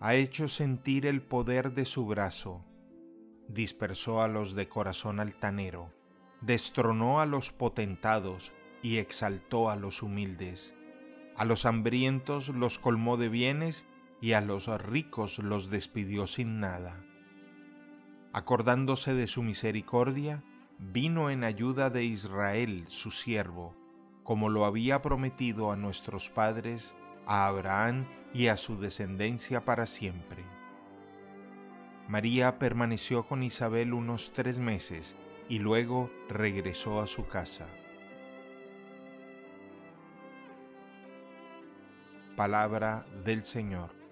ha hecho sentir el poder de su brazo, dispersó a los de corazón altanero, destronó a los potentados y exaltó a los humildes. A los hambrientos los colmó de bienes y a los ricos los despidió sin nada. Acordándose de su misericordia, vino en ayuda de Israel, su siervo, como lo había prometido a nuestros padres, a Abraham y a su descendencia para siempre. María permaneció con Isabel unos tres meses y luego regresó a su casa. Palabra del Señor.